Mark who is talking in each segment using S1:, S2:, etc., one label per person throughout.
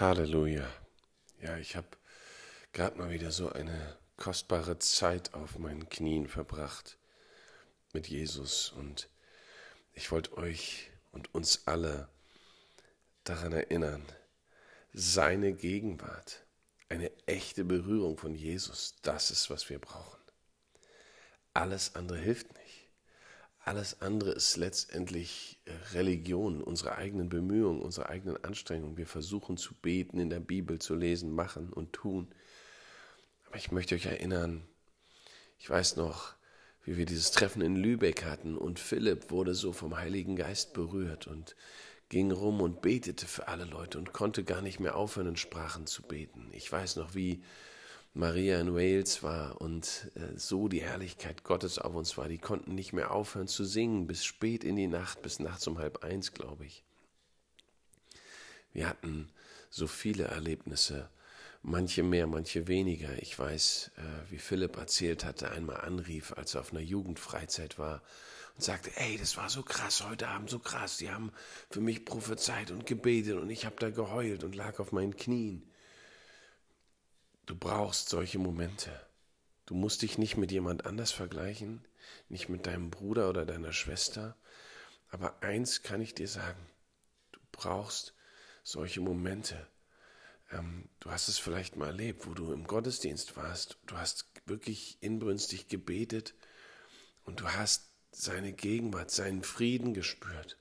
S1: Halleluja. Ja, ich habe gerade mal wieder so eine kostbare Zeit auf meinen Knien verbracht mit Jesus und ich wollte euch und uns alle daran erinnern, seine Gegenwart, eine echte Berührung von Jesus, das ist, was wir brauchen. Alles andere hilft nicht. Alles andere ist letztendlich äh, Religion, unsere eigenen Bemühungen, unsere eigenen Anstrengungen. Wir versuchen zu beten, in der Bibel zu lesen, machen und tun. Aber ich möchte euch erinnern, ich weiß noch, wie wir dieses Treffen in Lübeck hatten und Philipp wurde so vom Heiligen Geist berührt und ging rum und betete für alle Leute und konnte gar nicht mehr aufhören, in Sprachen zu beten. Ich weiß noch, wie Maria in Wales war und äh, so die Herrlichkeit Gottes auf uns war. Die konnten nicht mehr aufhören zu singen bis spät in die Nacht, bis nachts um halb eins, glaube ich. Wir hatten so viele Erlebnisse, manche mehr, manche weniger. Ich weiß, äh, wie Philipp erzählt hatte, einmal anrief, als er auf einer Jugendfreizeit war und sagte, ey, das war so krass heute Abend, so krass. Die haben für mich prophezeit und gebetet und ich habe da geheult und lag auf meinen Knien. Du brauchst solche Momente. Du musst dich nicht mit jemand anders vergleichen, nicht mit deinem Bruder oder deiner Schwester. Aber eins kann ich dir sagen, du brauchst solche Momente. Ähm, du hast es vielleicht mal erlebt, wo du im Gottesdienst warst. Du hast wirklich inbrünstig gebetet und du hast seine Gegenwart, seinen Frieden gespürt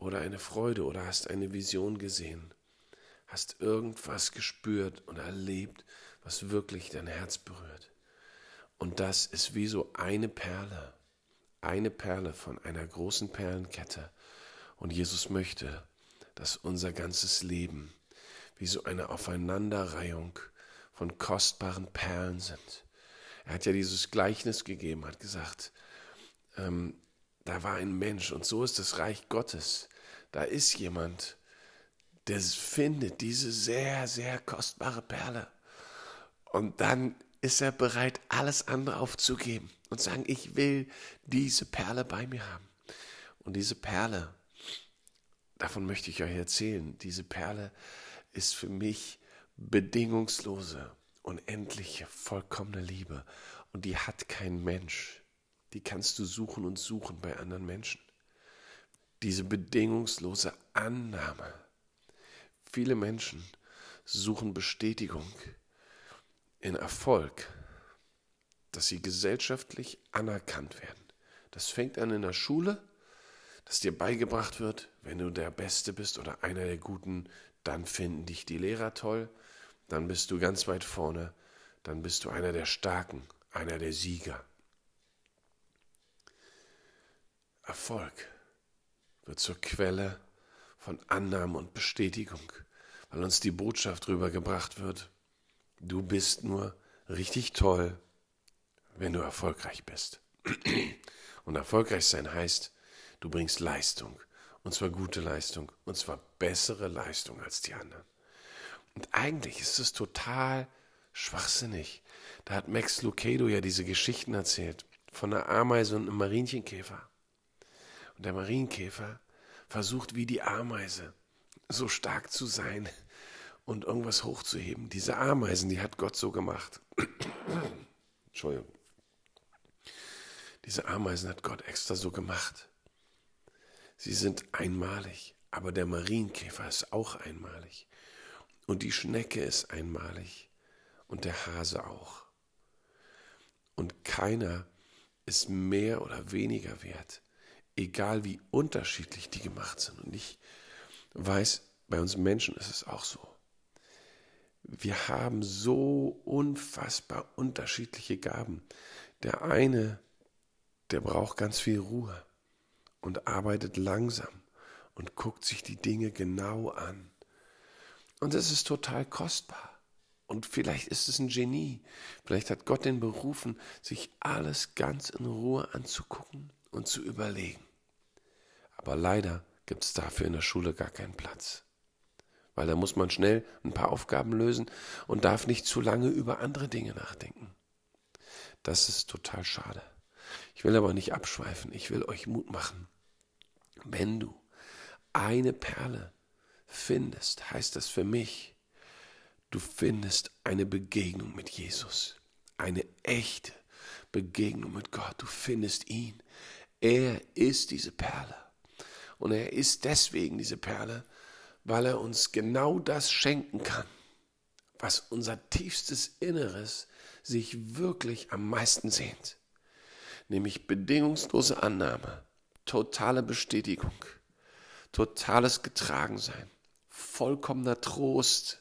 S1: oder eine Freude oder hast eine Vision gesehen. Hast irgendwas gespürt und erlebt, was wirklich dein Herz berührt. Und das ist wie so eine Perle, eine Perle von einer großen Perlenkette. Und Jesus möchte, dass unser ganzes Leben wie so eine Aufeinanderreihung von kostbaren Perlen sind. Er hat ja dieses Gleichnis gegeben, hat gesagt, ähm, da war ein Mensch und so ist das Reich Gottes. Da ist jemand, der findet diese sehr, sehr kostbare Perle und dann ist er bereit, alles andere aufzugeben und sagen, ich will diese Perle bei mir haben. Und diese Perle, davon möchte ich euch erzählen, diese Perle ist für mich bedingungslose, unendliche, vollkommene Liebe. Und die hat kein Mensch. Die kannst du suchen und suchen bei anderen Menschen. Diese bedingungslose Annahme. Viele Menschen suchen Bestätigung in Erfolg, dass sie gesellschaftlich anerkannt werden. Das fängt an in der Schule, dass dir beigebracht wird, wenn du der Beste bist oder einer der Guten, dann finden dich die Lehrer toll, dann bist du ganz weit vorne, dann bist du einer der Starken, einer der Sieger. Erfolg wird zur Quelle von Annahme und Bestätigung, weil uns die Botschaft rübergebracht wird, Du bist nur richtig toll, wenn du erfolgreich bist. Und erfolgreich sein heißt, du bringst Leistung. Und zwar gute Leistung. Und zwar bessere Leistung als die anderen. Und eigentlich ist es total schwachsinnig. Da hat Max Lucado ja diese Geschichten erzählt von einer Ameise und einem Marienkäfer. Und der Marienkäfer versucht wie die Ameise so stark zu sein, und irgendwas hochzuheben. Diese Ameisen, die hat Gott so gemacht. Entschuldigung. Diese Ameisen hat Gott extra so gemacht. Sie sind einmalig, aber der Marienkäfer ist auch einmalig. Und die Schnecke ist einmalig und der Hase auch. Und keiner ist mehr oder weniger wert, egal wie unterschiedlich die gemacht sind. Und ich weiß, bei uns Menschen ist es auch so wir haben so unfassbar unterschiedliche Gaben. Der eine, der braucht ganz viel Ruhe und arbeitet langsam und guckt sich die Dinge genau an. Und das ist total kostbar. Und vielleicht ist es ein Genie. Vielleicht hat Gott den berufen, sich alles ganz in Ruhe anzugucken und zu überlegen. Aber leider gibt es dafür in der Schule gar keinen Platz weil da muss man schnell ein paar Aufgaben lösen und darf nicht zu lange über andere Dinge nachdenken. Das ist total schade. Ich will aber nicht abschweifen, ich will euch Mut machen. Wenn du eine Perle findest, heißt das für mich, du findest eine Begegnung mit Jesus, eine echte Begegnung mit Gott. Du findest ihn. Er ist diese Perle. Und er ist deswegen diese Perle, weil er uns genau das schenken kann, was unser tiefstes Inneres sich wirklich am meisten sehnt, nämlich bedingungslose Annahme, totale Bestätigung, totales Getragensein, vollkommener Trost,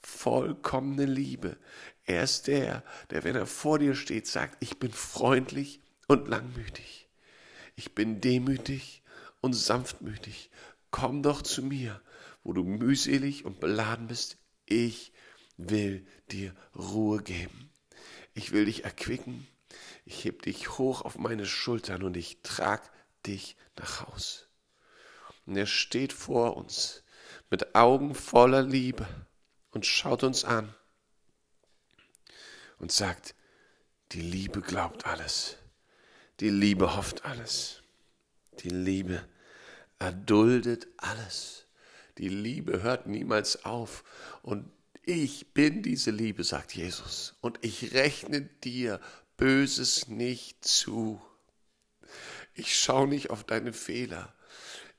S1: vollkommene Liebe. Er ist der, der, wenn er vor dir steht, sagt, ich bin freundlich und langmütig. Ich bin demütig und sanftmütig. Komm doch zu mir, wo du mühselig und beladen bist. Ich will dir Ruhe geben. Ich will dich erquicken. Ich heb dich hoch auf meine Schultern und ich trag dich nach Haus. Und er steht vor uns mit Augen voller Liebe und schaut uns an und sagt, die Liebe glaubt alles, die Liebe hofft alles, die Liebe erduldet alles, die Liebe hört niemals auf und ich bin diese Liebe, sagt Jesus, und ich rechne dir Böses nicht zu. Ich schaue nicht auf deine Fehler.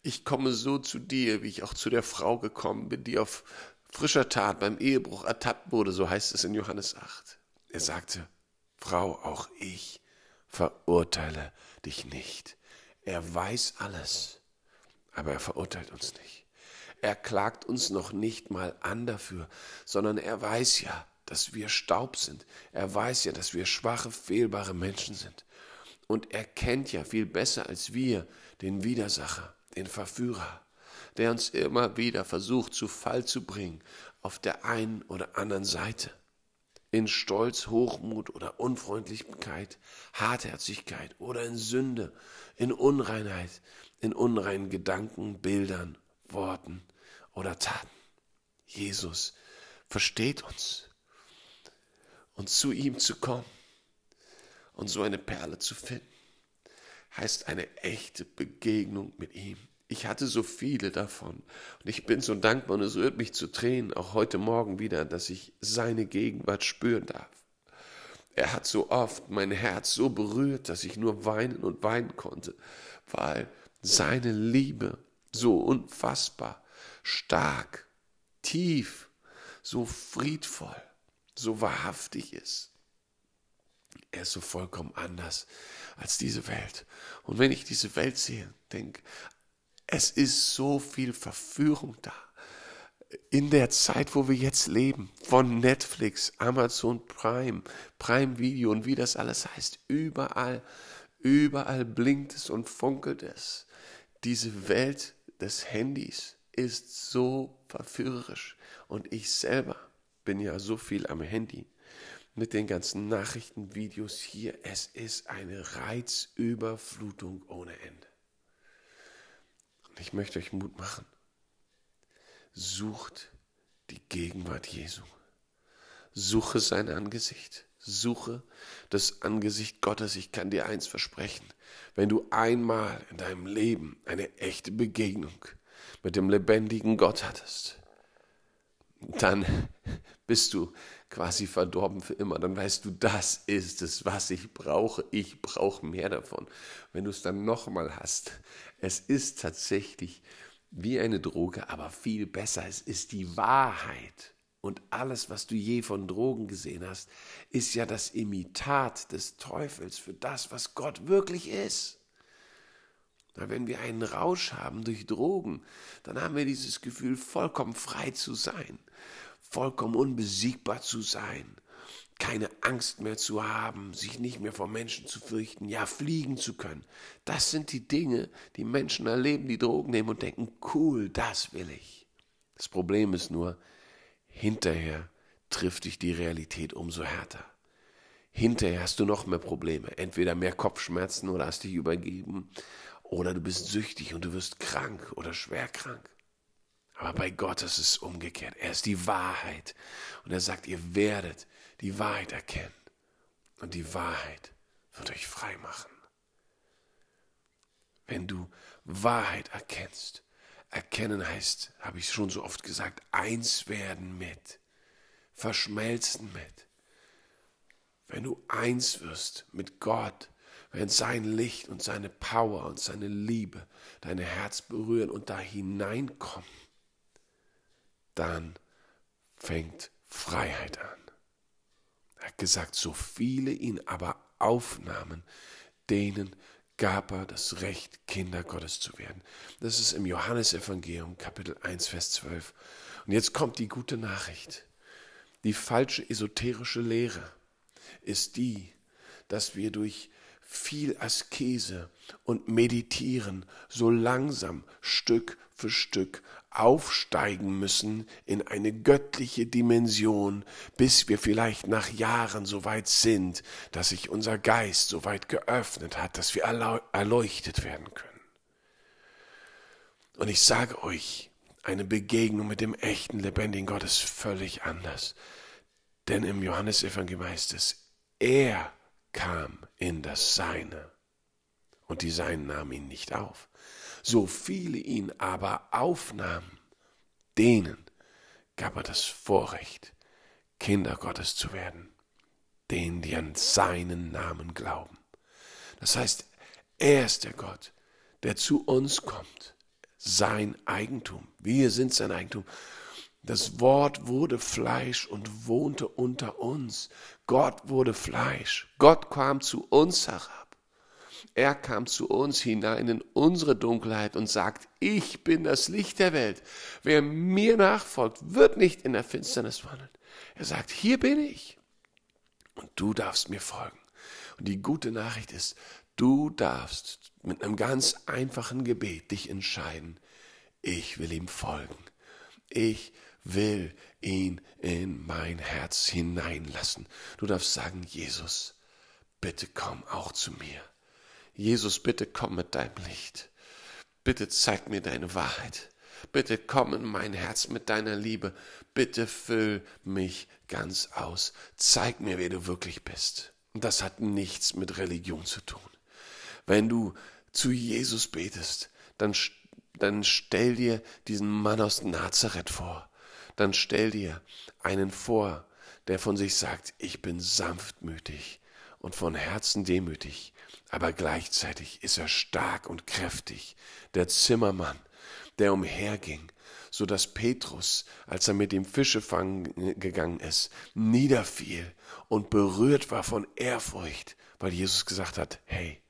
S1: Ich komme so zu dir, wie ich auch zu der Frau gekommen bin, die auf frischer Tat beim Ehebruch ertappt wurde, so heißt es in Johannes 8. Er sagte, Frau, auch ich verurteile dich nicht. Er weiß alles, aber er verurteilt uns nicht. Er klagt uns noch nicht mal an dafür, sondern er weiß ja, dass wir Staub sind. Er weiß ja, dass wir schwache, fehlbare Menschen sind. Und er kennt ja viel besser als wir den Widersacher, den Verführer, der uns immer wieder versucht zu Fall zu bringen, auf der einen oder anderen Seite. In Stolz, Hochmut oder Unfreundlichkeit, Hartherzigkeit oder in Sünde, in Unreinheit, in unreinen Gedanken, Bildern, Worten oder Taten. Jesus versteht uns. Und zu ihm zu kommen und so eine Perle zu finden, heißt eine echte Begegnung mit ihm. Ich hatte so viele davon und ich bin so dankbar und es rührt mich zu Tränen, auch heute Morgen wieder, dass ich seine Gegenwart spüren darf. Er hat so oft mein Herz so berührt, dass ich nur weinen und weinen konnte, weil seine Liebe so unfassbar stark, tief, so friedvoll, so wahrhaftig ist. Er ist so vollkommen anders als diese Welt. Und wenn ich diese Welt sehe, denke, es ist so viel Verführung da. In der Zeit, wo wir jetzt leben, von Netflix, Amazon Prime, Prime Video und wie das alles heißt, überall, überall blinkt es und funkelt es. Diese Welt des Handys ist so verführerisch. Und ich selber bin ja so viel am Handy mit den ganzen Nachrichten, Videos hier. Es ist eine Reizüberflutung ohne Ende. Und ich möchte euch Mut machen. Sucht die Gegenwart Jesu. Suche sein Angesicht. Suche das Angesicht Gottes. Ich kann dir eins versprechen. Wenn du einmal in deinem Leben eine echte Begegnung mit dem lebendigen Gott hattest, dann bist du quasi verdorben für immer. Dann weißt du, das ist es, was ich brauche. Ich brauche mehr davon. Wenn du es dann nochmal hast, es ist tatsächlich wie eine Droge, aber viel besser. Es ist die Wahrheit. Und alles, was du je von Drogen gesehen hast, ist ja das Imitat des Teufels für das, was Gott wirklich ist. Wenn wir einen Rausch haben durch Drogen, dann haben wir dieses Gefühl, vollkommen frei zu sein, vollkommen unbesiegbar zu sein, keine Angst mehr zu haben, sich nicht mehr vor Menschen zu fürchten, ja fliegen zu können. Das sind die Dinge, die Menschen erleben, die Drogen nehmen und denken, cool, das will ich. Das Problem ist nur, Hinterher trifft dich die Realität umso härter. Hinterher hast du noch mehr Probleme. Entweder mehr Kopfschmerzen oder hast dich übergeben oder du bist süchtig und du wirst krank oder schwer krank. Aber bei Gott ist es umgekehrt. Er ist die Wahrheit. Und er sagt, ihr werdet die Wahrheit erkennen. Und die Wahrheit wird euch frei machen. Wenn du Wahrheit erkennst, Erkennen heißt, habe ich schon so oft gesagt, eins werden mit. verschmelzen mit. Wenn du eins wirst mit Gott, wenn sein Licht und seine Power und seine Liebe dein Herz berühren und da hineinkommen, dann fängt Freiheit an. Er hat gesagt, so viele ihn aber aufnahmen, denen gab er das Recht, Kinder Gottes zu werden. Das ist im Johannesevangelium Kapitel 1, Vers 12. Und jetzt kommt die gute Nachricht. Die falsche esoterische Lehre ist die, dass wir durch viel Askese und Meditieren so langsam Stück für Stück aufsteigen müssen in eine göttliche Dimension, bis wir vielleicht nach Jahren so weit sind, dass sich unser Geist so weit geöffnet hat, dass wir erleuchtet werden können. Und ich sage euch, eine Begegnung mit dem echten, lebendigen Gott ist völlig anders. Denn im Johannesevangelium heißt es, er kam in das Seine und die Seinen nahmen ihn nicht auf. So viele ihn aber aufnahmen, denen gab er das Vorrecht, Kinder Gottes zu werden, denen, die an seinen Namen glauben. Das heißt, er ist der Gott, der zu uns kommt, sein Eigentum. Wir sind sein Eigentum. Das Wort wurde Fleisch und wohnte unter uns. Gott wurde Fleisch. Gott kam zu uns herab. Er kam zu uns hinein in unsere Dunkelheit und sagt, ich bin das Licht der Welt. Wer mir nachfolgt, wird nicht in der Finsternis wandeln. Er sagt, hier bin ich. Und du darfst mir folgen. Und die gute Nachricht ist, du darfst mit einem ganz einfachen Gebet dich entscheiden, ich will ihm folgen. Ich will ihn in mein Herz hineinlassen. Du darfst sagen, Jesus, bitte komm auch zu mir. Jesus, bitte komm mit deinem Licht. Bitte zeig mir deine Wahrheit. Bitte komm in mein Herz mit deiner Liebe. Bitte füll mich ganz aus. Zeig mir, wer du wirklich bist. Das hat nichts mit Religion zu tun. Wenn du zu Jesus betest, dann, dann stell dir diesen Mann aus Nazareth vor dann stell dir einen vor, der von sich sagt, ich bin sanftmütig und von Herzen demütig, aber gleichzeitig ist er stark und kräftig, der Zimmermann, der umherging, so dass Petrus, als er mit dem Fischefangen gegangen ist, niederfiel und berührt war von Ehrfurcht, weil Jesus gesagt hat, hey,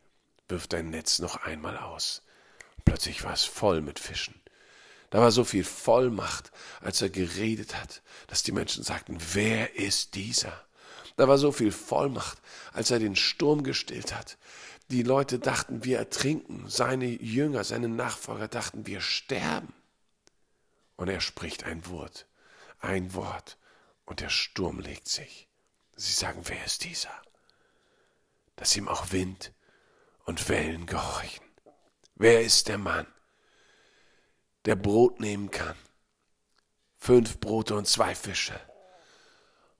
S1: wirf dein Netz noch einmal aus. Plötzlich war es voll mit Fischen. Da war so viel Vollmacht, als er geredet hat, dass die Menschen sagten, wer ist dieser? Da war so viel Vollmacht, als er den Sturm gestillt hat. Die Leute dachten, wir ertrinken. Seine Jünger, seine Nachfolger dachten, wir sterben. Und er spricht ein Wort, ein Wort, und der Sturm legt sich. Sie sagen, wer ist dieser? Dass ihm auch Wind und Wellen gehorchen. Wer ist der Mann? Der Brot nehmen kann. Fünf Brote und zwei Fische.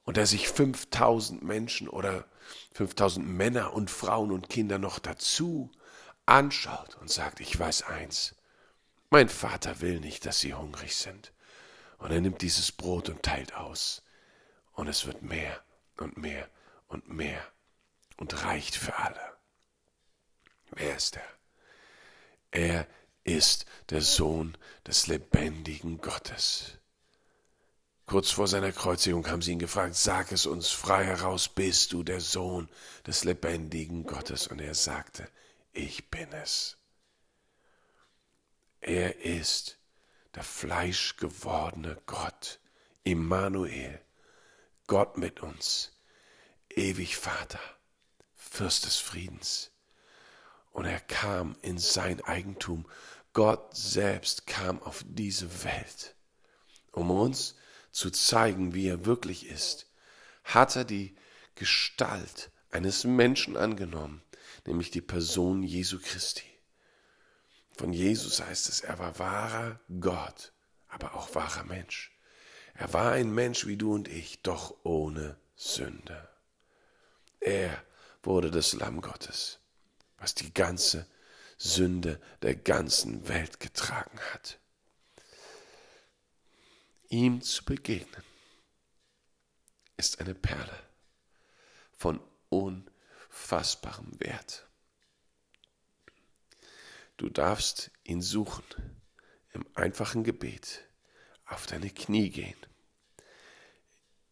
S1: Und der sich 5000 Menschen oder 5000 Männer und Frauen und Kinder noch dazu anschaut und sagt, ich weiß eins, mein Vater will nicht, dass sie hungrig sind. Und er nimmt dieses Brot und teilt aus. Und es wird mehr und mehr und mehr und reicht für alle. Wer ist er? Er ist der Sohn des lebendigen Gottes. Kurz vor seiner Kreuzigung haben sie ihn gefragt, sag es uns frei heraus, bist du der Sohn des lebendigen Gottes? Und er sagte, ich bin es. Er ist der fleischgewordene Gott, Immanuel, Gott mit uns, ewig Vater, Fürst des Friedens. Und er kam in sein Eigentum Gott selbst kam auf diese Welt, um uns zu zeigen, wie er wirklich ist. Hat er die Gestalt eines Menschen angenommen, nämlich die Person Jesu Christi. Von Jesus heißt es, er war wahrer Gott, aber auch wahrer Mensch. Er war ein Mensch wie du und ich, doch ohne Sünde. Er wurde das Lamm Gottes, was die ganze Sünde der ganzen Welt getragen hat. Ihm zu begegnen ist eine Perle von unfassbarem Wert. Du darfst ihn suchen, im einfachen Gebet, auf deine Knie gehen,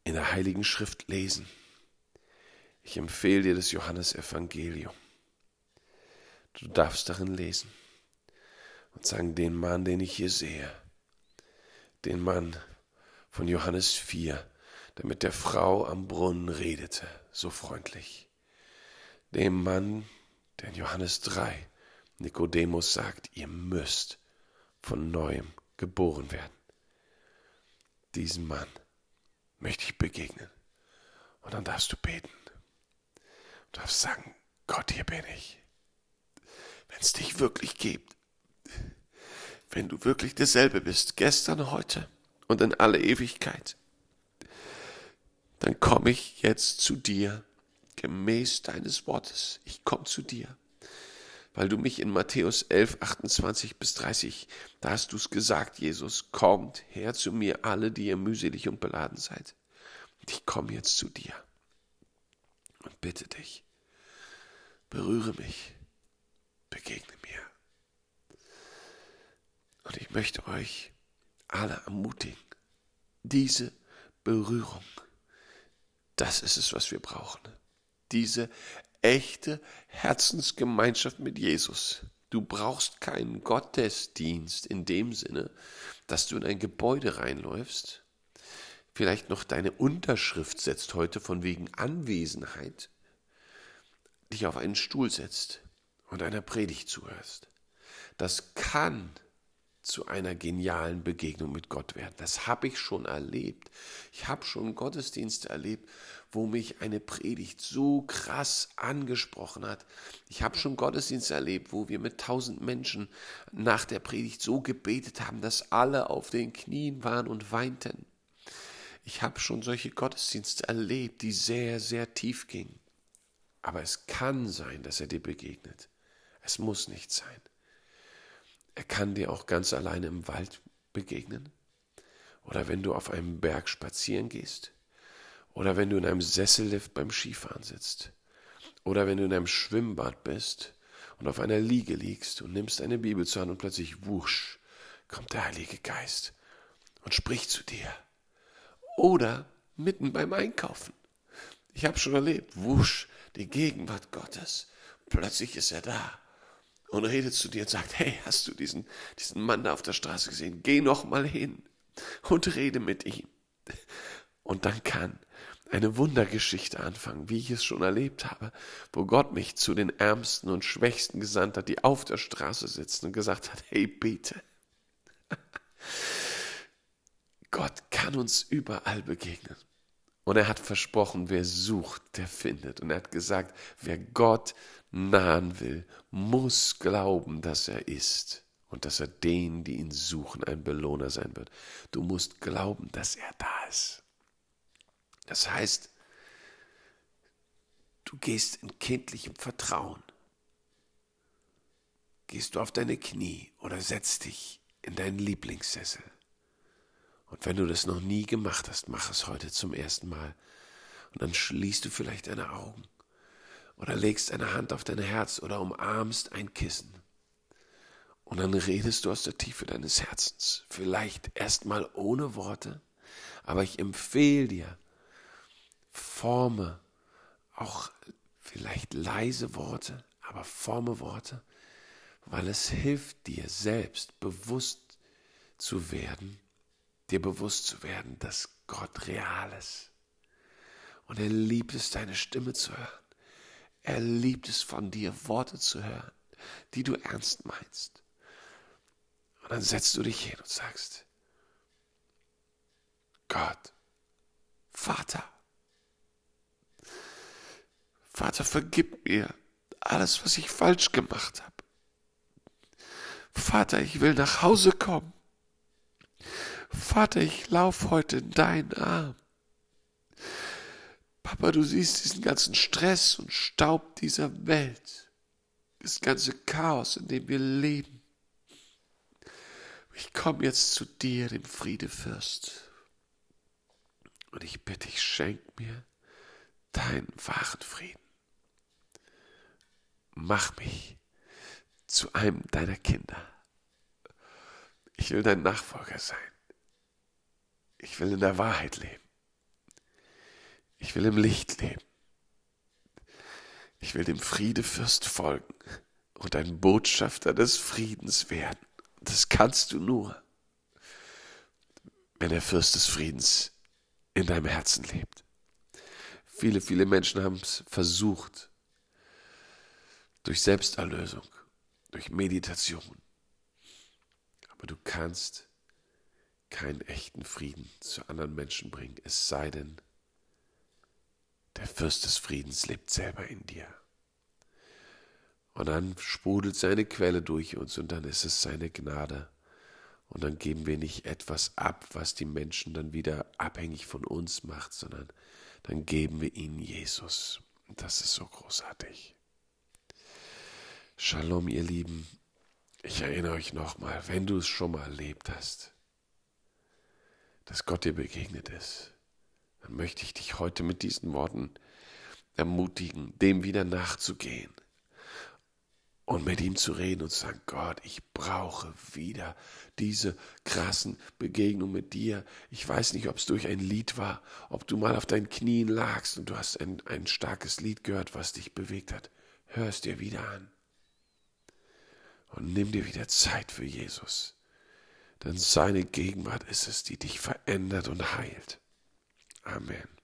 S1: in der Heiligen Schrift lesen. Ich empfehle dir das Johannesevangelium. Du darfst darin lesen und sagen, den Mann, den ich hier sehe, den Mann von Johannes 4, der mit der Frau am Brunnen redete, so freundlich. Dem Mann, der in Johannes 3 Nikodemus sagt, ihr müsst von neuem geboren werden. Diesem Mann möchte ich begegnen. Und dann darfst du beten. Du darfst sagen, Gott, hier bin ich. Wenn es dich wirklich gibt, wenn du wirklich derselbe bist, gestern, heute und in alle Ewigkeit, dann komme ich jetzt zu dir gemäß deines Wortes. Ich komme zu dir, weil du mich in Matthäus 11, 28 bis 30, da hast du es gesagt, Jesus, kommt her zu mir, alle, die ihr mühselig und beladen seid. Ich komme jetzt zu dir und bitte dich, berühre mich, begegne mir. Und möchte euch alle ermutigen, diese Berührung, das ist es, was wir brauchen. Diese echte Herzensgemeinschaft mit Jesus. Du brauchst keinen Gottesdienst in dem Sinne, dass du in ein Gebäude reinläufst, vielleicht noch deine Unterschrift setzt heute von wegen Anwesenheit, dich auf einen Stuhl setzt und einer Predigt zuhörst. Das kann zu einer genialen Begegnung mit Gott werden. Das habe ich schon erlebt. Ich habe schon Gottesdienste erlebt, wo mich eine Predigt so krass angesprochen hat. Ich habe schon Gottesdienste erlebt, wo wir mit tausend Menschen nach der Predigt so gebetet haben, dass alle auf den Knien waren und weinten. Ich habe schon solche Gottesdienste erlebt, die sehr, sehr tief gingen. Aber es kann sein, dass er dir begegnet. Es muss nicht sein. Er kann dir auch ganz alleine im Wald begegnen. Oder wenn du auf einem Berg spazieren gehst. Oder wenn du in einem Sessellift beim Skifahren sitzt. Oder wenn du in einem Schwimmbad bist und auf einer Liege liegst und nimmst eine Bibel zur Hand und plötzlich wusch, kommt der Heilige Geist und spricht zu dir. Oder mitten beim Einkaufen. Ich habe schon erlebt, wusch, die Gegenwart Gottes. Plötzlich ist er da und redet zu dir und sagt, hey, hast du diesen, diesen Mann da auf der Straße gesehen? Geh noch mal hin und rede mit ihm. Und dann kann eine Wundergeschichte anfangen, wie ich es schon erlebt habe, wo Gott mich zu den Ärmsten und Schwächsten gesandt hat, die auf der Straße sitzen und gesagt hat, hey, bete. Gott kann uns überall begegnen. Und er hat versprochen, wer sucht, der findet. Und er hat gesagt, wer Gott nahen will, muss glauben, dass er ist und dass er denen, die ihn suchen, ein Belohner sein wird. Du musst glauben, dass er da ist. Das heißt, du gehst in kindlichem Vertrauen. Gehst du auf deine Knie oder setzt dich in deinen Lieblingssessel und wenn du das noch nie gemacht hast, mach es heute zum ersten Mal. Und dann schließt du vielleicht deine Augen oder legst eine Hand auf dein Herz oder umarmst ein Kissen. Und dann redest du aus der Tiefe deines Herzens. Vielleicht erstmal ohne Worte, aber ich empfehle dir, forme auch vielleicht leise Worte, aber forme Worte, weil es hilft dir selbst bewusst zu werden, dir bewusst zu werden, dass Gott real ist. Und er liebt es, deine Stimme zu hören. Er liebt es, von dir Worte zu hören, die du ernst meinst. Und dann setzt du dich hin und sagst, Gott, Vater, Vater, vergib mir alles, was ich falsch gemacht habe. Vater, ich will nach Hause kommen. Vater, ich lauf heute in deinen Arm. Papa, du siehst diesen ganzen Stress und Staub dieser Welt, das ganze Chaos, in dem wir leben. Ich komme jetzt zu dir, dem Friedefürst, Und ich bitte dich, schenk mir deinen wahren Frieden. Mach mich zu einem deiner Kinder. Ich will dein Nachfolger sein. Ich will in der Wahrheit leben. Ich will im Licht leben. Ich will dem Friedefürst folgen und ein Botschafter des Friedens werden. Das kannst du nur, wenn der Fürst des Friedens in deinem Herzen lebt. Viele, viele Menschen haben es versucht, durch Selbsterlösung, durch Meditation. Aber du kannst keinen echten Frieden zu anderen Menschen bringen, es sei denn, der Fürst des Friedens lebt selber in dir. Und dann sprudelt seine Quelle durch uns und dann ist es seine Gnade. Und dann geben wir nicht etwas ab, was die Menschen dann wieder abhängig von uns macht, sondern dann geben wir ihnen Jesus. Und das ist so großartig. Shalom, ihr Lieben. Ich erinnere euch nochmal, wenn du es schon mal erlebt hast, dass Gott dir begegnet ist, dann möchte ich dich heute mit diesen Worten ermutigen, dem wieder nachzugehen und mit ihm zu reden und zu sagen, Gott, ich brauche wieder diese krassen Begegnungen mit dir. Ich weiß nicht, ob es durch ein Lied war, ob du mal auf deinen Knien lagst und du hast ein, ein starkes Lied gehört, was dich bewegt hat. Hör es dir wieder an. Und nimm dir wieder Zeit für Jesus. Denn seine Gegenwart ist es, die dich verändert und heilt. Amen.